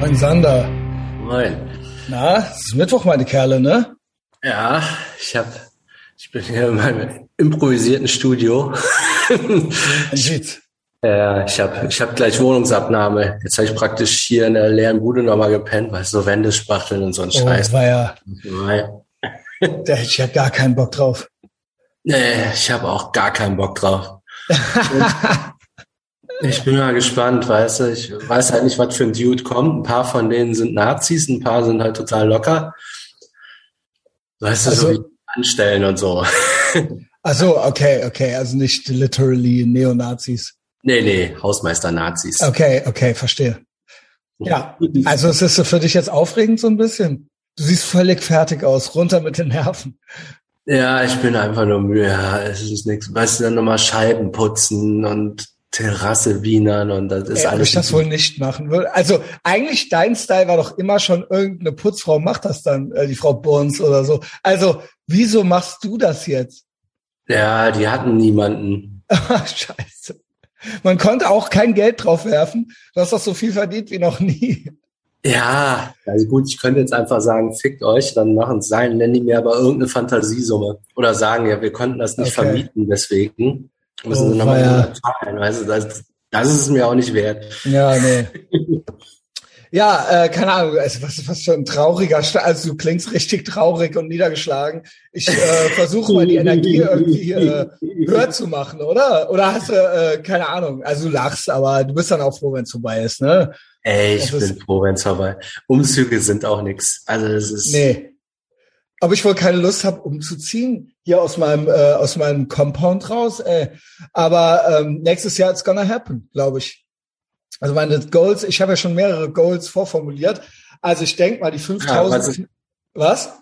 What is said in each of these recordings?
Moin Sander. Moin. Na, es ist Mittwoch, meine Kerle, ne? Ja, ich hab, ich bin hier in meinem improvisierten Studio. Ja, ich habe ich hab gleich Wohnungsabnahme. Jetzt habe ich praktisch hier in der leeren Bude nochmal gepennt, weil so Wände spachteln und so ein Oh, Scheiß. war ja, Nein. da hätte ich ja gar keinen Bock drauf. Nee, ich habe auch gar keinen Bock drauf. Ich bin mal gespannt, weißt du. Ich weiß halt nicht, was für ein Dude kommt. Ein paar von denen sind Nazis, ein paar sind halt total locker. Weißt du, so Also- wie anstellen und so. Ach so, okay, okay, also nicht literally Neonazis. Nee, nee, Hausmeister-Nazis. Okay, okay, verstehe. Ja, also es ist so für dich jetzt aufregend so ein bisschen. Du siehst völlig fertig aus, runter mit den Nerven. Ja, ich bin einfach nur müde. Ja, es ist nichts. Weißt du, dann nochmal Scheiben putzen und Terrasse wienern und das ist Ey, ob alles. ich das wohl nicht machen würde. Also eigentlich dein Style war doch immer schon irgendeine Putzfrau macht das dann, äh, die Frau Burns oder so. Also wieso machst du das jetzt? ja, die hatten niemanden. Ah, Scheiße. Man konnte auch kein Geld drauf werfen. Du hast doch so viel verdient wie noch nie. Ja, also gut, ich könnte jetzt einfach sagen, fickt euch, dann machen es sein, nennen die mir aber irgendeine Fantasiesumme. Oder sagen, ja, wir konnten das nicht Okay. vermieten, deswegen müssen Oh, sie nochmal zahlen. Weißt du, das, das ist es mir auch nicht wert. Ja, nee. Ja, äh, keine Ahnung, also was, was für ein trauriger, Sta- also du klingst richtig traurig und niedergeschlagen. Ich äh, versuche mal die Energie irgendwie äh, höher zu machen, oder? Oder hast du, äh, keine Ahnung, also du lachst, aber du bist dann auch froh, wenn es vorbei ist, ne? Ey, ich Das ist- bin froh, wenn's vorbei. Umzüge sind auch nix. Also das ist. Nee. Aber ich wohl keine Lust habe, umzuziehen, hier aus meinem, äh, aus meinem Compound raus. Ey. Aber ähm, nächstes Jahr it's gonna happen, glaube ich. Also meine Goals, ich habe ja schon mehrere Goals vorformuliert. Also ich denke mal, die Ja, 5000. was was?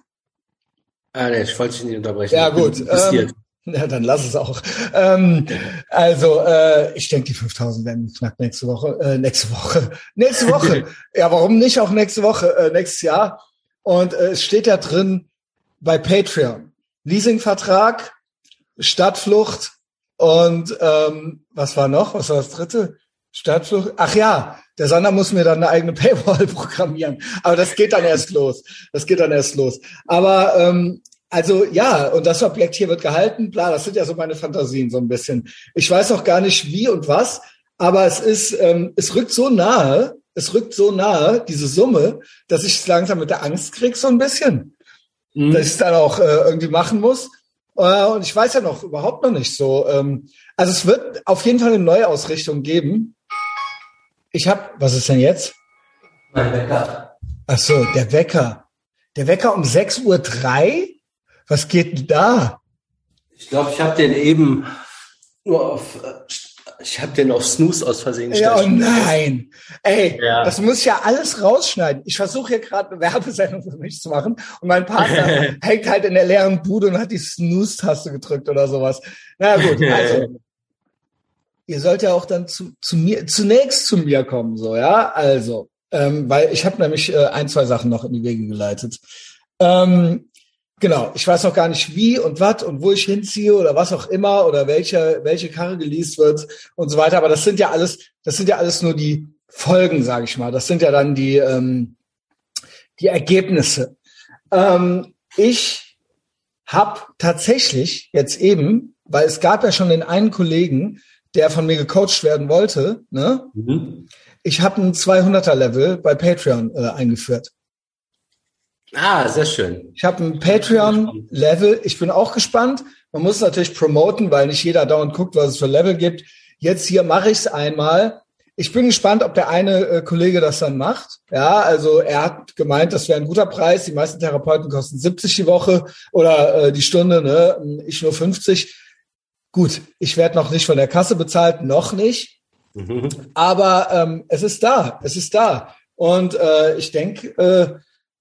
Ah, nee, ich wollte dich nicht unterbrechen. Ja, gut. Ähm, ja, dann lass es auch. Ähm, also, äh, ich denke, die 5000 werden knapp nächste Woche. Äh, nächste Woche. Nächste Woche. ja, warum nicht auch nächste Woche, äh, nächstes Jahr? Und äh, es steht ja drin bei Patreon. Leasingvertrag, Stadtflucht und ähm, was war noch? Was war das dritte? Stadtflucht. Ach ja, der Sander muss mir dann eine eigene Paywall programmieren. Aber das geht dann erst los. Das geht dann erst los. Aber ähm, also ja, und das Objekt hier wird gehalten, bla, das sind ja so meine Fantasien so ein bisschen. Ich weiß auch gar nicht wie und was, aber es ist, ähm, es rückt so nahe, es rückt so nahe, diese Summe, dass ich es langsam mit der Angst krieg so ein bisschen, Hm? dass ich es dann auch äh, irgendwie machen muss. Äh, und ich weiß ja noch überhaupt noch nicht so. Ähm, also es wird auf jeden Fall eine Neuausrichtung geben. Ich habe, was ist denn jetzt? Mein Wecker. Ach so, der Wecker. Der Wecker um 6.03 Uhr? Was geht denn da? Ich glaube, ich habe den eben nur auf, äh, ich habe den auf Snooze aus Versehen Ja, oh gestellt. nein. Ey, Ja. das muss ich ja alles rausschneiden. Ich versuche hier gerade eine Werbesendung für mich zu machen und mein Partner hängt halt in der leeren Bude und hat die Snooze-Taste gedrückt oder sowas. Na gut, also ihr sollt ja auch dann zu, zu mir, zunächst zu mir kommen, so, ja? Also, ähm, weil ich habe nämlich äh, ein, zwei Sachen noch in die Wege geleitet. Ähm, genau, ich weiß noch gar nicht wie und was und wo ich hinziehe oder was auch immer oder welche, welche Karre geleast wird und so weiter. Aber das sind ja alles, das sind ja alles nur die Folgen, sage ich mal. Das sind ja dann die, ähm, die Ergebnisse. Ähm, ich habe tatsächlich jetzt eben, weil es gab ja schon den einen Kollegen, der von mir gecoacht werden wollte, ne? Mhm. Ich habe ein 200er Level bei Patreon äh, eingeführt. Ah, sehr schön. Ich habe ein Patreon-Level. Ich bin auch gespannt. Man muss natürlich promoten, weil nicht jeder dauernd guckt, was es für Level gibt. Jetzt hier mache ich es einmal. Ich bin gespannt, ob der eine äh, Kollege das dann macht. Ja, also er hat gemeint, das wäre ein guter Preis. Die meisten Therapeuten kosten 70 die Woche oder äh, die Stunde, ne? Ich nur 50. Gut, ich werde noch nicht von der Kasse bezahlt, noch nicht. Mhm. Aber ähm, es ist da, es ist da. Und äh, ich denke, äh,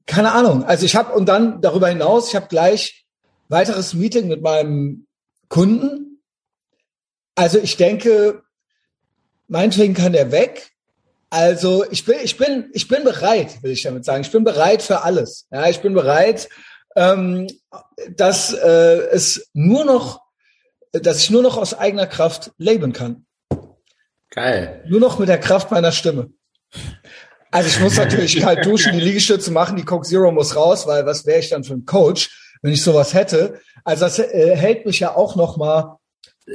keine Ahnung. Also ich habe und dann darüber hinaus, ich habe gleich weiteres Meeting mit meinem Kunden. Also ich denke, meinetwegen kann der weg. Also ich bin, ich bin, ich bin bereit, will ich damit sagen. Ich bin bereit für alles. Ja, ich bin bereit, ähm, dass äh, es nur noch, dass ich nur noch aus eigener Kraft leben kann. Geil. Nur noch mit der Kraft meiner Stimme. Also ich muss natürlich kalt duschen, die Liegestütze machen, die Coke Zero muss raus, weil was wäre ich dann für ein Coach, wenn ich sowas hätte? Also das äh, hält mich ja auch noch mal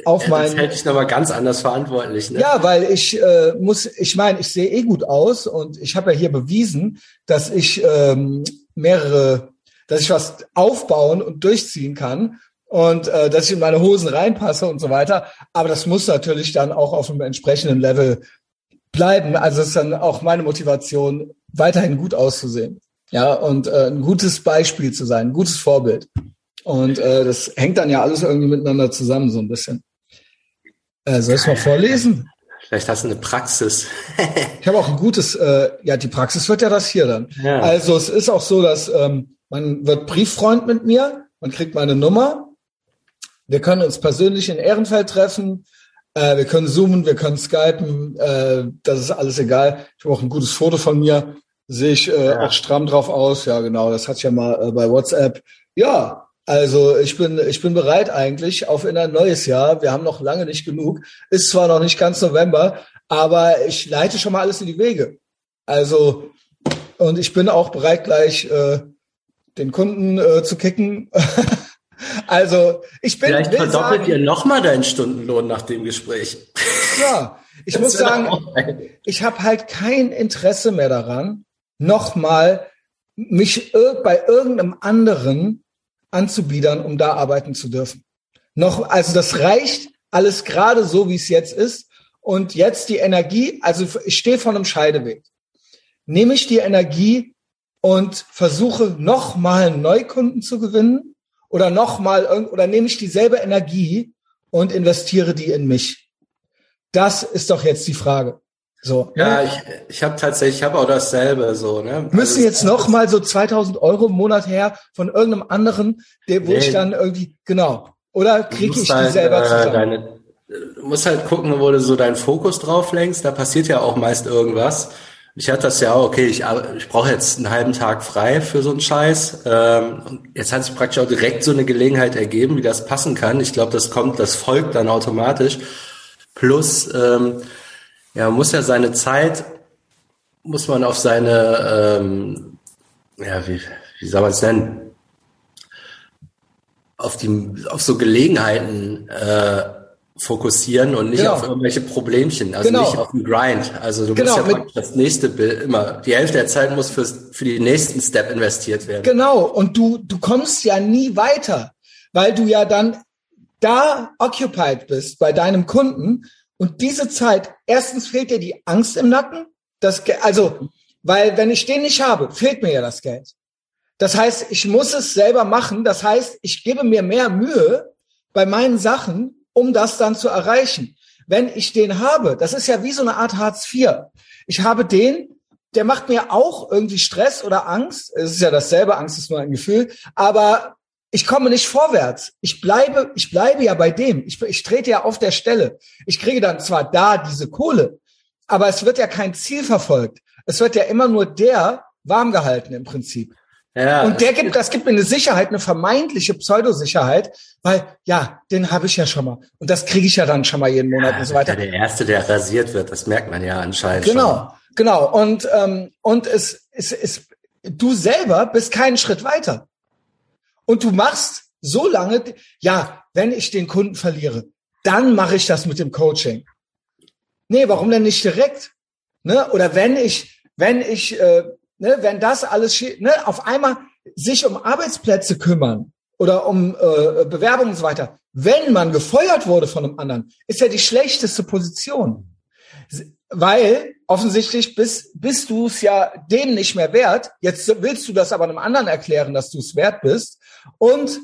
auf ja, meinen. Das hält dich noch mal ganz anders verantwortlich. Ne? Ja, weil ich äh, muss, ich meine, ich sehe eh gut aus und ich habe ja hier bewiesen, dass ich ähm, mehrere, dass ich was aufbauen und durchziehen kann und äh, dass ich in meine Hosen reinpasse und so weiter. Aber das muss natürlich dann auch auf einem entsprechenden Level bleiben. Also es ist dann auch meine Motivation, weiterhin gut auszusehen. Ja, und äh, ein gutes Beispiel zu sein, ein gutes Vorbild. Und äh, das hängt dann ja alles irgendwie miteinander zusammen, so ein bisschen. Äh, soll ich mal vorlesen? Vielleicht hast du eine Praxis. ich habe auch ein gutes, äh, ja, die Praxis wird ja das hier dann. Ja. Also es ist auch so, dass ähm, man wird Brieffreund mit mir, man kriegt meine Nummer. Wir können uns persönlich in Ehrenfeld treffen. Äh, wir können zoomen, wir können skypen, äh, das ist alles egal. Ich habe auch ein gutes Foto von mir, sehe ich äh, ja. auch stramm drauf aus. Ja, genau, das hatte ich ja mal äh, bei WhatsApp. Ja, also ich bin, ich bin bereit eigentlich auf in ein neues Jahr. Wir haben noch lange nicht genug. Ist zwar noch nicht ganz November, aber ich leite schon mal alles in die Wege. Also, und ich bin auch bereit, gleich äh, den Kunden äh, zu kicken. Also ich bin. Vielleicht verdoppelt sagen, ihr nochmal deinen Stundenlohn nach dem Gespräch. Ja, ich das muss sagen, ich habe halt kein Interesse mehr daran, nochmal mich bei irgendeinem anderen anzubiedern, um da arbeiten zu dürfen. Noch, also das reicht alles gerade so, wie es jetzt ist. Und jetzt die Energie, also ich stehe vor einem Scheideweg. Nehme ich die Energie und versuche nochmal Neukunden zu gewinnen oder nochmal, oder nehme ich dieselbe Energie und investiere die in mich? Das ist doch jetzt die Frage. So. Ja, ne? ich, ich habe tatsächlich, ich habe auch dasselbe so. Ne? Müssen also, jetzt noch mal so 2000 Euro im Monat her von irgendeinem anderen, der, wo nee. ich dann irgendwie genau. Oder kriege ich halt, die selber äh, zusammen? Deine, du musst halt gucken, wo du so deinen Fokus drauf lenkst. Da passiert ja auch meist irgendwas. Ich hatte das ja auch, okay, ich, ich brauche jetzt einen halben Tag frei für so einen Scheiß. Ähm, jetzt hat sich praktisch auch direkt so eine Gelegenheit ergeben, wie das passen kann. Ich glaube, das kommt, das folgt dann automatisch. Plus, ähm, ja, man muss ja seine Zeit, muss man auf seine, ähm, ja, wie, wie soll man es nennen? Auf die, auf so Gelegenheiten äh, fokussieren und nicht genau. auf irgendwelche Problemchen, also genau. nicht auf den Grind. Also du genau. musst ja das nächste Bild immer, die Hälfte der Zeit muss fürs, für die nächsten Step investiert werden. Genau, und du, du kommst ja nie weiter, weil du ja dann da occupied bist bei deinem Kunden und diese Zeit, erstens fehlt dir die Angst im Nacken, das, also, weil wenn ich den nicht habe, fehlt mir ja das Geld. Das heißt, ich muss es selber machen. Das heißt, ich gebe mir mehr Mühe bei meinen Sachen, um das dann zu erreichen. Wenn ich den habe, das ist ja wie so eine Art Hartz IV. Ich habe den, der macht mir auch irgendwie Stress oder Angst. Es ist ja dasselbe, Angst ist nur ein Gefühl, aber ich komme nicht vorwärts. Ich bleibe, ich bleibe ja bei dem. Ich, ich trete ja auf der Stelle. Ich kriege dann zwar da diese Kohle, aber es wird ja kein Ziel verfolgt. Es wird ja immer nur der warm gehalten im Prinzip. Ja, und der gibt, das gibt mir eine Sicherheit, eine vermeintliche Pseudosicherheit, weil ja, den habe ich ja schon mal und das kriege ich ja dann schon mal jeden Monat ja, und so weiter. Der erste, der rasiert wird, das merkt man ja anscheinend. Genau, schon. genau. Und ähm, und es, es, es, du selber bist keinen Schritt weiter und du machst so lange, ja, wenn ich den Kunden verliere, dann mache ich das mit dem Coaching. Nee, warum denn nicht direkt? Ne? Oder wenn ich, wenn ich äh, ne, wenn das alles, ne, auf einmal sich um Arbeitsplätze kümmern oder um äh, Bewerbungen und so weiter, wenn man gefeuert wurde von einem anderen, ist ja die schlechteste Position. Weil offensichtlich bist, bist du es ja dem nicht mehr wert. Jetzt willst du das aber einem anderen erklären, dass du es wert bist. Und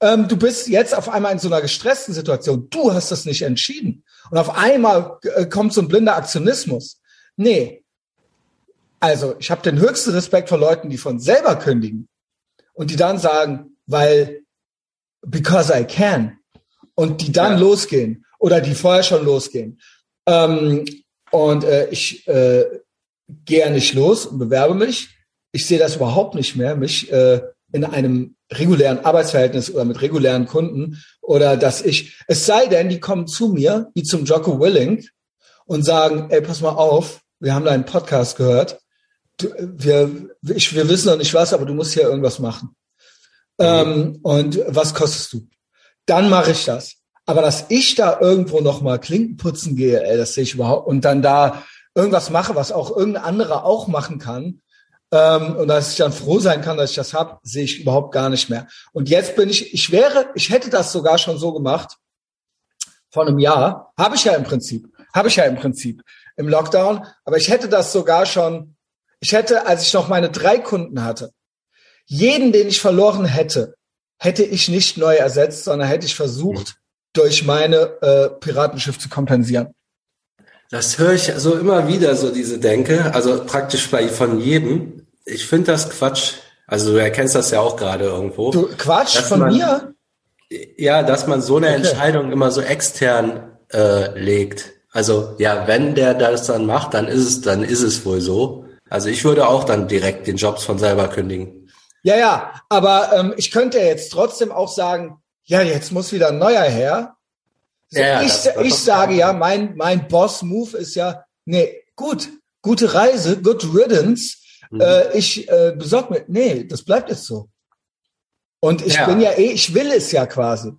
ähm, du bist jetzt auf einmal in so einer gestressten Situation. Du hast das nicht entschieden. Und auf einmal äh, kommt so ein blinder Aktionismus. Nee, also ich habe den höchsten Respekt vor Leuten, die von selber kündigen und die dann sagen, weil because I can und die dann ja. losgehen oder die vorher schon losgehen. Ähm, und äh, ich äh, gehe ja nicht los und bewerbe mich. Ich sehe das überhaupt nicht mehr, mich äh, in einem regulären Arbeitsverhältnis oder mit regulären Kunden oder dass ich, es sei denn, die kommen zu mir, wie zum Jocko Willing und sagen, ey, pass mal auf, wir haben deinen Podcast gehört wir, ich, wir wissen noch nicht was, aber du musst hier irgendwas machen. Ähm, und was kostest du? Dann mache ich das. Aber dass ich da irgendwo noch mal Klinken putzen gehe, ey, das sehe ich überhaupt und dann da irgendwas mache, was auch irgendein anderer auch machen kann, ähm, und dass ich dann froh sein kann, dass ich das hab, sehe ich überhaupt gar nicht mehr. Und jetzt bin ich, ich wäre, ich hätte das sogar schon so gemacht vor einem Jahr, habe ich ja im Prinzip, habe ich ja im Prinzip im Lockdown, aber ich hätte das sogar schon, ich hätte, als ich noch meine drei Kunden hatte, jeden, den ich verloren hätte, hätte ich nicht neu ersetzt, sondern hätte ich versucht, durch meine äh, Piratenschiff zu kompensieren. Das höre ich so immer wieder, so diese Denke, also praktisch bei von jedem ich finde das Quatsch. Also du erkennst das ja auch gerade irgendwo. Du Quatsch von man, mir? Ja, dass man so eine okay. Entscheidung immer so extern äh, legt. Also ja, wenn der das dann macht, dann ist es, dann ist es wohl so. Also ich würde auch dann direkt den Jobs von selber kündigen. Ja, ja, aber ähm, ich könnte jetzt trotzdem auch sagen, ja, jetzt muss wieder ein neuer her. So, ja, ich, ich sage ja, mein, mein Boss-Move ist ja, nee, gut, gute Reise, good riddance Mhm. Äh, ich äh, besorge mir, nee, das bleibt jetzt so. Und ich ja. bin ja eh, ich will es ja quasi.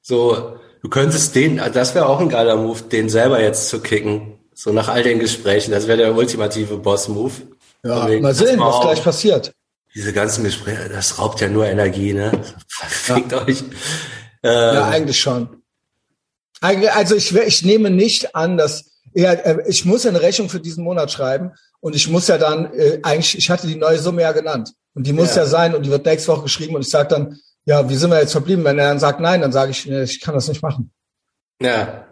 So, du könntest den, das wäre auch ein geiler Move, den selber jetzt zu kicken. So nach all den Gesprächen, das wäre der ultimative Boss-Move. Ja, wegen, mal sehen, was gleich passiert. Diese ganzen Gespräche, das raubt ja nur Energie, ne? Verfickt ja. euch. Ähm, ja, eigentlich schon. Also ich, ich nehme nicht an, dass ja, äh, ich muss eine Rechnung für diesen Monat schreiben und ich muss ja dann, äh, eigentlich, ich hatte die neue Summe ja genannt. Und die muss ja, ja sein und die wird nächste Woche geschrieben und ich sage dann, ja, wie sind wir jetzt verblieben? Wenn er dann sagt nein, dann sage ich, nee, ich kann das nicht machen. Ja.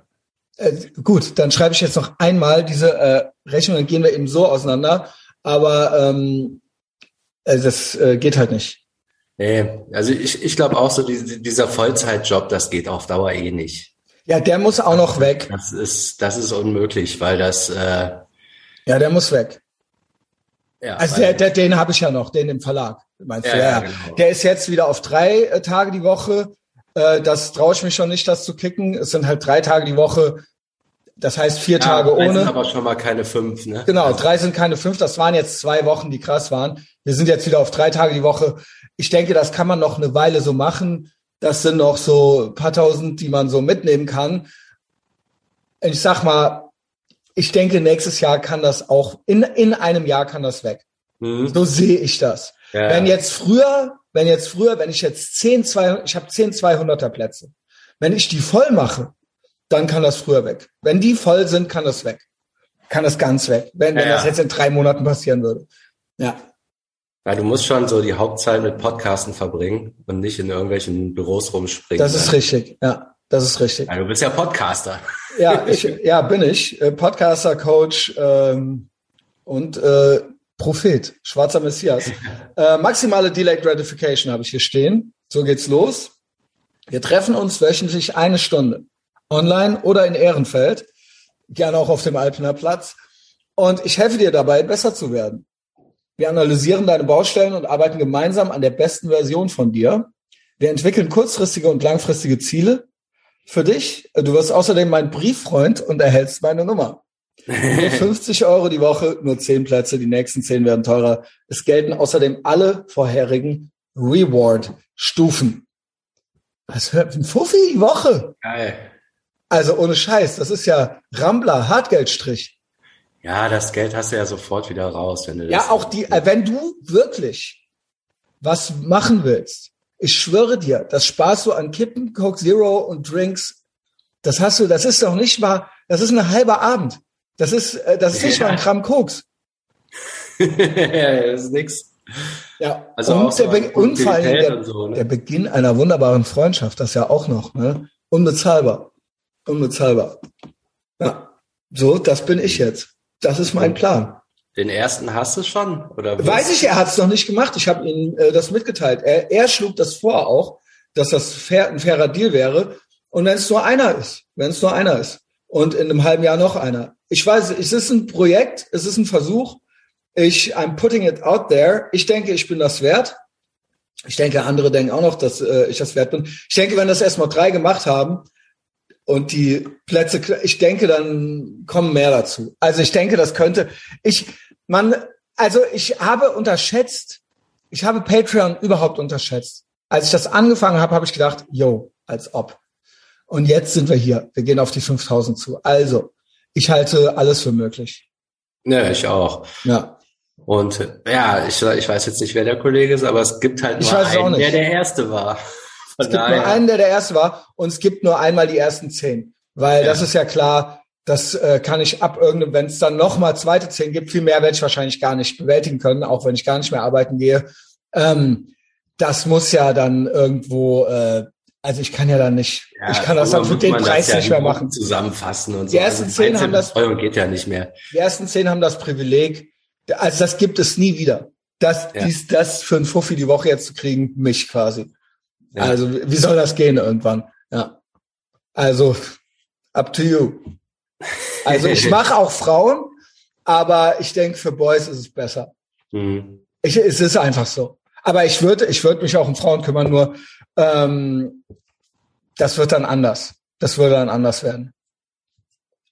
Äh, gut, dann schreibe ich jetzt noch einmal diese äh, Rechnung, dann gehen wir eben so auseinander. Aber ähm, äh, das äh, geht halt nicht. Nee, also ich, ich glaube auch so, die, dieser Vollzeitjob, das geht auf Dauer eh nicht. Ja, der muss auch noch weg. Das ist, das ist unmöglich, weil das. Äh, ja, der muss weg. Ja, also der, der, den habe ich ja noch, den im Verlag. Meinst ja, du? Ja, ja genau. Der ist jetzt wieder auf drei äh, Tage die Woche. Äh, das traue ich mich schon nicht, das zu kicken. Es sind halt drei Tage die Woche. Das heißt vier ja, Tage drei ohne. Sind aber schon mal keine fünf, ne? Genau, also. drei sind keine fünf. Das waren jetzt zwei Wochen, die krass waren. Wir sind jetzt wieder auf drei Tage die Woche. Ich denke, das kann man noch eine Weile so machen. Das sind noch so paar tausend, die man so mitnehmen kann. Ich sag mal, ich denke, nächstes Jahr kann das auch, in, in einem Jahr kann das weg. Mhm. So sehe ich das. Ja. Wenn jetzt früher, wenn jetzt früher, wenn ich jetzt 10, 200, ich habe 10 200er Plätze. Wenn ich die voll mache, dann kann das früher weg. Wenn die voll sind, kann das weg. Kann das ganz weg. Wenn, wenn ja. das jetzt in drei Monaten passieren würde. Ja. Ja, du musst schon so die Hauptzeit mit Podcasten verbringen und nicht in irgendwelchen Büros rumspringen. Das ist ne? richtig, ja, das ist richtig. Ja, du bist ja Podcaster. Ja, ich, ja, bin ich. Äh, Podcaster, Coach ähm, und äh, Prophet, schwarzer Messias. Äh, maximale Delayed Gratification habe ich hier stehen. So geht's los. Wir treffen uns wöchentlich eine Stunde. Online oder in Ehrenfeld. Gerne auch auf dem Alpener Platz. Und ich helfe dir dabei, besser zu werden. Wir analysieren deine Baustellen und arbeiten gemeinsam an der besten Version von dir. Wir entwickeln kurzfristige und langfristige Ziele für dich. Du wirst außerdem mein Brieffreund und erhältst meine Nummer. Nur 50 Euro die Woche, nur 10 Plätze, die nächsten 10 werden teurer. Es gelten außerdem alle vorherigen Reward-Stufen. Was hört ein Fuffi die Woche? Geil. Also ohne Scheiß, das ist ja Rambler, Hartgeldstrich. Ja, das Geld hast du ja sofort wieder raus, wenn du Ja, auch die, äh, wenn du wirklich was machen willst, ich schwöre dir, das sparst du an Kippen, Coke Zero und Drinks. Das hast du, das ist doch nicht mal, das ist ein halber Abend. Das ist, äh, das ist nicht mal ein Gramm Koks. ja, das ist nix. Ja, also und, der, Be allem der, so, ne? der Beginn einer wunderbaren Freundschaft, das ja auch noch, ne? Unbezahlbar. Unbezahlbar. Ja. So, das bin ich jetzt. Das ist mein Plan. Den ersten hast du schon? Oder Weiß ich, er hat es noch nicht gemacht. Ich habe ihm äh, das mitgeteilt. Er, er schlug das vor auch, dass das fair, ein fairer Deal wäre. Und wenn es nur einer ist, wenn es nur einer ist und in einem halben Jahr noch einer. Ich weiß, es ist ein Projekt, es ist ein Versuch. Ich, I'm putting it out there. Ich denke, ich bin das wert. Ich denke, andere denken auch noch, dass äh, ich das wert bin. Ich denke, wenn das erstmal drei gemacht haben, und die Plätze, ich denke, dann kommen mehr dazu. Also ich denke, das könnte, ich, man, also ich habe unterschätzt, ich habe Patreon überhaupt unterschätzt. Als ich das angefangen habe, habe ich gedacht, yo, als ob. Und jetzt sind wir hier. Wir gehen auf die 5000 zu. Also, ich halte alles für möglich. Ja, ich auch. Ja. Und ja, ich, ich weiß jetzt nicht, wer der Kollege ist, aber es gibt halt nur einen, der der Erste war. Von es gibt daher. nur einen, der der Erste war und es gibt nur einmal die ersten zehn. Weil ja. das ist ja klar, das äh, kann ich ab irgendeinem, wenn es dann nochmal zweite zehn gibt, viel mehr werde ich wahrscheinlich gar nicht bewältigen können, auch wenn ich gar nicht mehr arbeiten gehe. Ähm, das muss ja dann irgendwo, äh, also ich kann ja dann nicht, ja, ich kann das dann für den Preis ja nicht mehr machen. Zusammenfassen und so. Die ersten also zehn haben das, geht ja nicht mehr. Die ersten zehn haben das Privileg, also das gibt es nie wieder. Das, ja. dies, das für ein Fuffi die Woche jetzt zu kriegen, mich quasi. Ja. Also wie soll das gehen irgendwann? Ja. Also up to you. Also ich mache auch Frauen, aber ich denke für Boys ist es besser. Mhm. Ich, es ist einfach so. Aber ich würde, ich würde mich auch um Frauen kümmern. Nur ähm, das wird dann anders. Das würde dann anders werden.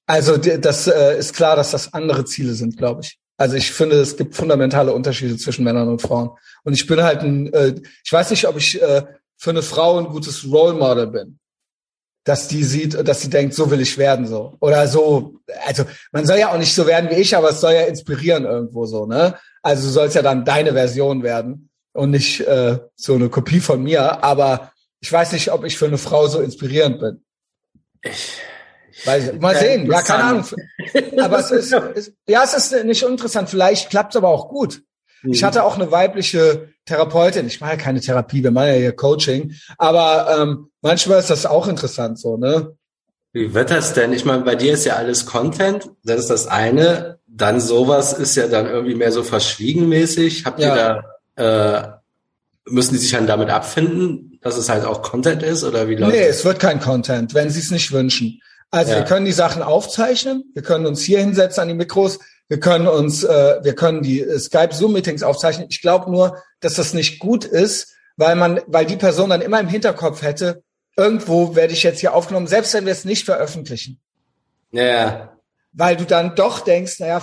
Also das äh, ist klar, dass das andere Ziele sind, glaube ich. Also ich finde, es gibt fundamentale Unterschiede zwischen Männern und Frauen. Und ich bin halt ein, äh, ich weiß nicht, ob ich äh, für eine Frau ein gutes Role Model bin. Dass die sieht, dass sie denkt, so will ich werden, so. Oder so, also man soll ja auch nicht so werden wie ich, aber es soll ja inspirieren irgendwo so, ne? Also du sollst ja dann deine Version werden und nicht äh, so eine Kopie von mir. Aber ich weiß nicht, ob ich für eine Frau so inspirierend bin. Ich Weiß mal sehen, ja, keine Ahnung. Aber es ist, ist, ja, es ist nicht uninteressant. Vielleicht klappt es aber auch gut. Mhm. Ich hatte auch eine weibliche Therapeutin. Ich mache ja keine Therapie, wir machen ja hier Coaching. Aber ähm, manchmal ist das auch interessant so, ne? Wie wird das denn? Ich meine, bei dir ist ja alles Content, das ist das eine. Dann sowas ist ja dann irgendwie mehr so verschwiegenmäßig. Habt ja. ihr da, äh, müssen die sich dann damit abfinden, dass es halt auch Content ist oder wie läuft Nee, das? es wird kein Content, wenn sie es nicht wünschen. Also ja. wir können die Sachen aufzeichnen, wir können uns hier hinsetzen an die Mikros, wir können uns, äh, wir können die äh, Skype Zoom Meetings aufzeichnen. Ich glaube nur, dass das nicht gut ist, weil man, weil die Person dann immer im Hinterkopf hätte, irgendwo werde ich jetzt hier aufgenommen, selbst wenn wir es nicht veröffentlichen. Ja. Weil du dann doch denkst, naja,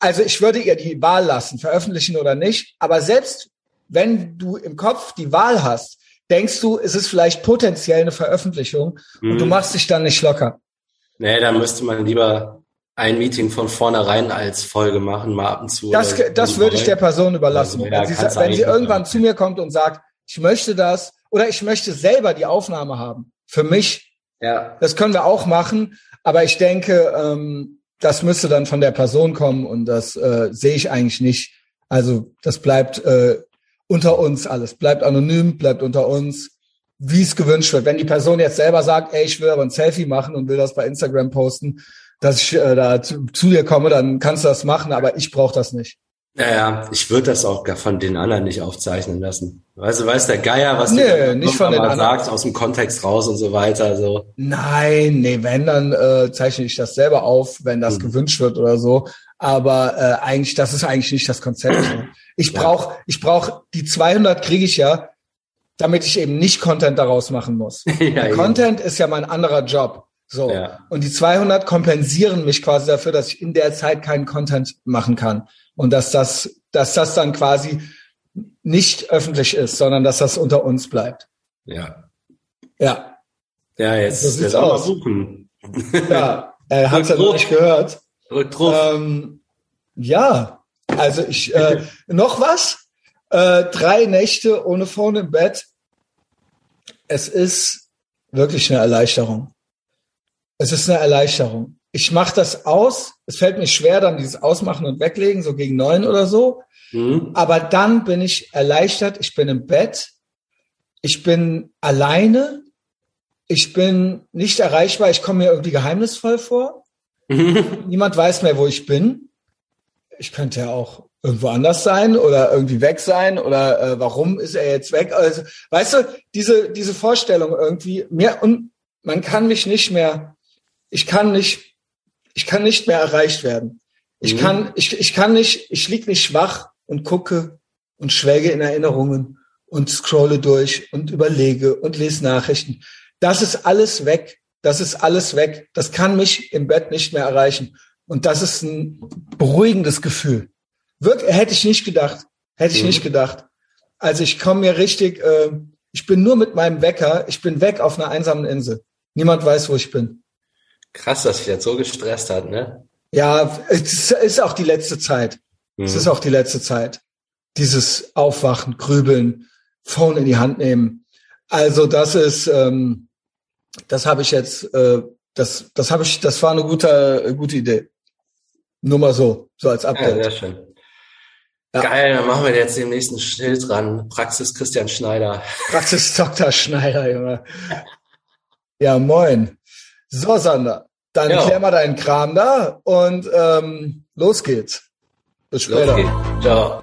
also ich würde ihr die Wahl lassen, veröffentlichen oder nicht. Aber selbst wenn du im Kopf die Wahl hast, denkst du, es ist vielleicht potenziell eine Veröffentlichung mhm. und du mhm. machst dich dann nicht locker. Nee, dann müsste man lieber ein Meeting von vornherein als Folge machen, mal ab und zu. Das, das würde ich der Person überlassen. Also, ja, wenn sie, wenn sie irgendwann zu mir kommt und sagt, ich möchte das oder ich möchte selber die Aufnahme haben. Für mich. Ja. Das können wir auch machen. Aber ich denke, ähm, das müsste dann von der Person kommen und das äh, sehe ich eigentlich nicht. Also das bleibt äh, unter uns alles. Bleibt anonym, bleibt unter uns wie es gewünscht wird. Wenn die Person jetzt selber sagt, ey, ich will aber ein Selfie machen und will das bei Instagram posten, dass ich äh, da zu, zu, dir komme, dann kannst du das machen, aber ich brauche das nicht. Ja, ja, ich würde das auch gar von den anderen nicht aufzeichnen lassen. Weißt du, weiß der Geier, was nee, du nicht von den anderen. sagst, aus dem Kontext raus und so weiter. So. Nein, nee, wenn, dann äh, zeichne ich das selber auf, wenn das hm. gewünscht wird oder so. Aber äh, eigentlich, das ist eigentlich nicht das Konzept. Ich brauche, ich brauch, die 200 kriege ich ja, damit ich eben nicht Content daraus machen muss. ja, Content ist ja mein anderer Job. So. Ja. Und die 200 kompensieren mich quasi dafür, dass ich in der Zeit keinen Content machen kann. Und dass das, dass das dann quasi nicht öffentlich ist, sondern dass das unter uns bleibt. Ja. Ja. Ja, jetzt, so jetzt auch mal suchen. Ja, er hat es ja noch nicht gehört. Drück drauf. Ähm, ja, also ich, äh, noch was? Äh, drei Nächte ohne Phone im Bett es ist wirklich eine Erleichterung. Es ist eine Erleichterung. Ich mache das aus. Es fällt mir schwer, dann dieses Ausmachen und Weglegen, so gegen neun oder so. Mhm. Aber dann bin ich erleichtert. Ich bin im Bett. Ich bin alleine. Ich bin nicht erreichbar. Ich komme mir irgendwie geheimnisvoll vor. Mhm. Niemand weiß mehr, wo ich bin. Ich könnte ja auch irgendwo anders sein oder irgendwie weg sein oder äh, warum ist er jetzt weg? Also, weißt du, diese diese Vorstellung irgendwie mehr und man kann mich nicht mehr, ich kann nicht, ich kann nicht mehr erreicht werden. Ich mhm. kann, ich, ich kann nicht, ich lieg nicht schwach und gucke und schwelge in Erinnerungen und scrolle durch und überlege und lese Nachrichten. Das ist alles weg. Das ist alles weg. Das kann mich im Bett nicht mehr erreichen. Und das ist ein beruhigendes Gefühl. Wirklich, hätte ich nicht gedacht. Hätte ich mhm. nicht gedacht. Also ich komme mir richtig, äh, ich bin nur mit meinem Wecker, ich bin weg auf einer einsamen Insel. Niemand weiß, wo ich bin. Krass, dass sich jetzt so gestresst hat, ne? Ja, es ist auch die letzte Zeit. Mhm. Es ist auch die letzte Zeit. Dieses Aufwachen, Grübeln, Phone in die Hand nehmen. Also das ist, ähm, das habe ich jetzt, äh, das, das habe ich, das war eine gute, gute Idee. Nur mal so, so als Update. Ja, sehr schön. Ja. Geil, dann machen wir jetzt den nächsten Schild dran. Praxis Christian Schneider. Praxis Dr. Schneider, Junge. Ja, moin. So, Sander, dann ja. klär mal deinen Kram da und ähm, los geht's. Bis später. Los geht's. Ciao.